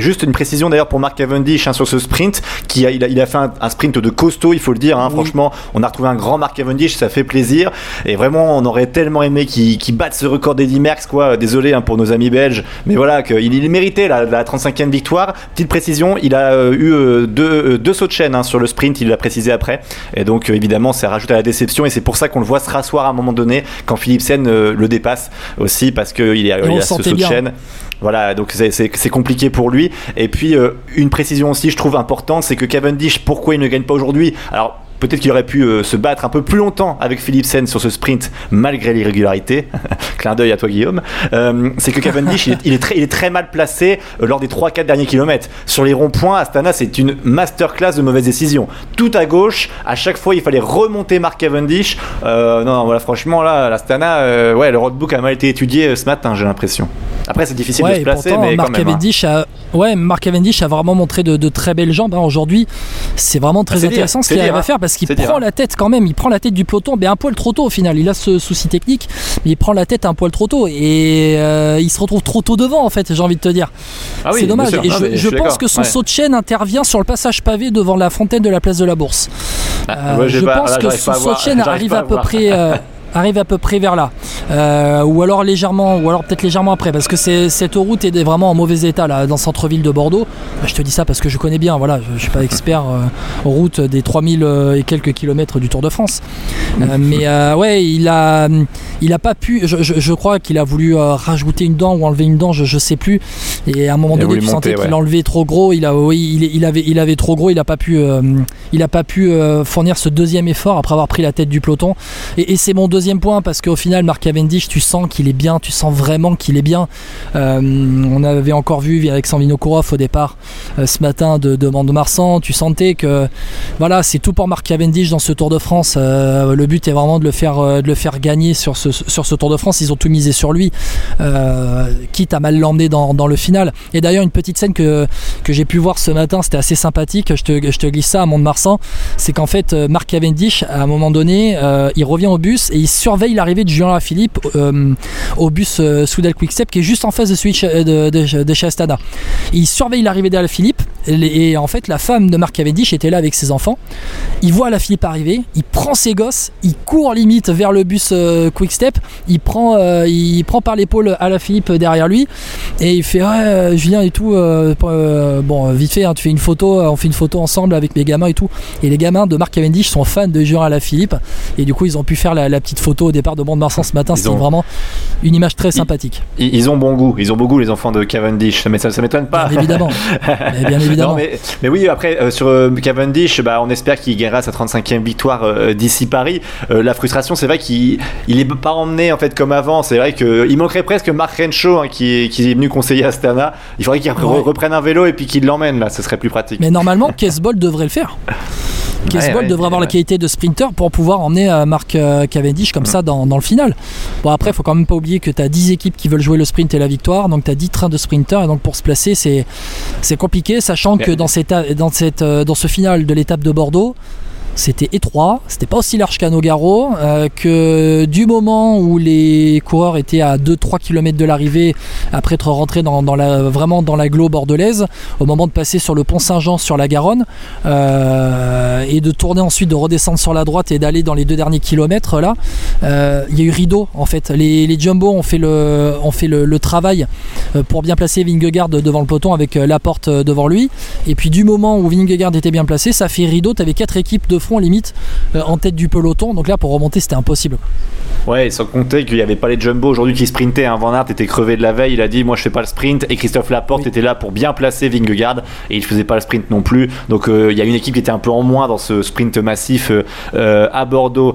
juste une précision d'ailleurs pour Mark Cavendish hein, sur ce sprint, qui a, il, a, il a fait un, sprint de costaud, il faut le dire. Hein, Franchement, on a retrouvé un grand Mark Cavendish, ça fait plaisir. Et vraiment, on aurait tellement aimé qu'il batte ce record d'Eddie Merckx, quoi. Désolé hein, pour nos amis belges, mais voilà, qu'il il méritait la, la 35e victoire. Petite précision, il a euh, eu euh, deux, euh, deux sauts de chaîne sur le sprint, il l'a précisé après. Et donc, évidemment, ça rajoute à la déception. Et c'est pour ça qu'on le voit se rasseoir à un moment donné quand Philipsen le dépasse aussi, parce qu'il il a, il a ce saut de chaîne. Voilà, donc c'est compliqué pour lui. Et puis, une précision aussi, je trouve importante, c'est que Cavendish, pourquoi il ne gagne pas aujourd'hui? Alors, Peut-être qu'il aurait pu euh, se battre un peu plus longtemps avec Philipsen sur ce sprint malgré l'irrégularité. Clin d'œil à toi Guillaume. Euh, c'est que Cavendish il, est, très, mal placé euh, lors des 3-4 derniers kilomètres. Sur les ronds-points, Astana c'est une masterclass de mauvaises décisions. Tout à gauche, à chaque fois il fallait remonter Mark Cavendish. non, non, voilà, franchement là, l'Astana, ouais, le roadbook a mal été étudié ce matin, j'ai l'impression. Après c'est difficile de se placer, mais Mark quand même, hein. Cavendish a, ouais, Mark Cavendish a vraiment montré de, très belles jambes hein. aujourd'hui. C'est vraiment très ah, intéressant ce qu'il arrive à faire parce qu'il prend la tête quand même, il prend la tête du peloton, mais un poil trop tôt au final. Il a ce souci technique, mais il prend la tête un poil trop tôt et euh, il se retrouve trop tôt devant en fait, j'ai envie de te dire. Ah c'est dommage. Et je, pense que son saut de chaîne intervient sur le passage pavé devant la fontaine de la place de la Bourse. Ah, euh, je pense que son saut de chaîne arrive à, peu près. Euh, arrive à peu près vers là. Euh, ou alors légèrement, ou alors peut-être légèrement après, parce que cette route est vraiment en mauvais état là, dans le centre-ville de Bordeaux. Bah, je te dis ça parce que je connais bien, voilà, je, ne suis pas expert euh, en route des 3000 euh, et quelques kilomètres du Tour de France. mais ouais, il a, il a pas pu, je, crois qu'il a voulu rajouter une dent ou enlever une dent, je, je sais plus. Et à un moment donné, tu sentais qu'il enlevait trop gros, il, a, oui, il, avait, il avait trop gros, il a pas pu, il a pas pu fournir ce deuxième effort après avoir pris la tête du peloton. Et, et c'est mon deuxième point parce qu'au final, Marc Cavendish, tu sens qu'il est bien, tu sens vraiment qu'il est bien. Euh, on avait encore vu avec Sanvino Kourov au départ euh, ce matin de, de Mont-de-Marsan, tu sentais que voilà, c'est tout pour Marc Cavendish dans ce Tour de France. Euh, le but est vraiment de le faire, de le faire gagner sur ce, Tour de France. Ils ont tout misé sur lui, quitte à mal l'emmener dans, le final. Et d'ailleurs, une petite scène que, j'ai pu voir ce matin, c'était assez sympathique. Je te, je te glisse ça à Mont-de-Marsan. C'est qu'en fait, Marc Cavendish, à un moment donné, il revient au bus et il surveille l'arrivée de Julien Philippe euh, au bus euh, Soudal Quickstep qui est juste en face de celui Il surveille l'arrivée d'Alaphilippe et, en fait la femme de Marc Cavendish était là avec ses enfants. Il voit Alaphilippe arriver, il prend ses gosses, il court limite vers le bus euh, Quickstep, il prend, il prend par l'épaule Alaphilippe derrière lui et il fait ouais Julien et tout bon vite fait hein, tu fais une photo on fait une photo ensemble avec mes gamins et tout et les gamins de Marc Cavendish sont fans de Julien Alaphilippe et du coup ils ont pu faire la, la petite photo au départ de Mont-de-Marsan ce matin. C'est vraiment une image très sympathique. Ils, ont bon goût. Ils ont bon goût, les enfants de Cavendish. Mais ça, ça m'étonne pas. Bien évidemment. bien évidemment. Mais, oui, après, euh, sur euh, Cavendish, bah, on espère qu'il gagnera sa 35e victoire euh, d'ici Paris. la frustration, c'est vrai qu'il n'est pas emmené en fait comme avant. C'est vrai qu'il manquerait presque Marc Renshaw hein, qui, est, qui, est, venu conseiller Astana. Il faudrait qu'il reprenne un vélo et puis qu'il l'emmène là. Ce serait plus pratique. Mais normalement, Kesbol devrait le faire. Kesbol devrait avoir la qualité de sprinter pour pouvoir emmener Marc Cavendish comme ça dans, le final. Bon, après, il faut quand même pas oublier que tu as 10 équipes qui veulent jouer le sprint et la victoire, donc tu as 10 trains de sprinters, et donc pour se placer, c'est compliqué, sachant que dans, cette, dans, cette, euh, dans ce final de l'étape de Bordeaux, c'était étroit, c'était pas aussi large qu'à Nogaro, euh, que du moment où les coureurs étaient à 2-3 km de l'arrivée, après être rentrés dans, la, vraiment dans bordelaise, au moment de passer sur le pont Saint-Jean sur la Garonne, euh, et de tourner ensuite, de redescendre sur la droite et d'aller dans les deux derniers kilomètres là, il y a eu rideau en fait. Les, les Jumbo ont fait le, ont fait le, travail pour bien placer Vingegaard devant le peloton avec la porte devant lui, et puis du moment où Vingegaard était bien placé, ça fait rideau, tu avais quatre équipes de limite euh, en tête du peloton. Donc là, pour remonter, c'était impossible. Ouais, sans compter qu'il n'y avait pas les jumbo aujourd'hui qui sprintaient. Hein. Van Aert était crevé de la veille, il a dit Moi je fais pas le sprint. Et Christophe Laporte était là pour bien placer Vingegaard et il faisait pas le sprint non plus. Donc euh, il y a une équipe qui était un peu en moins dans ce sprint massif euh, à Bordeaux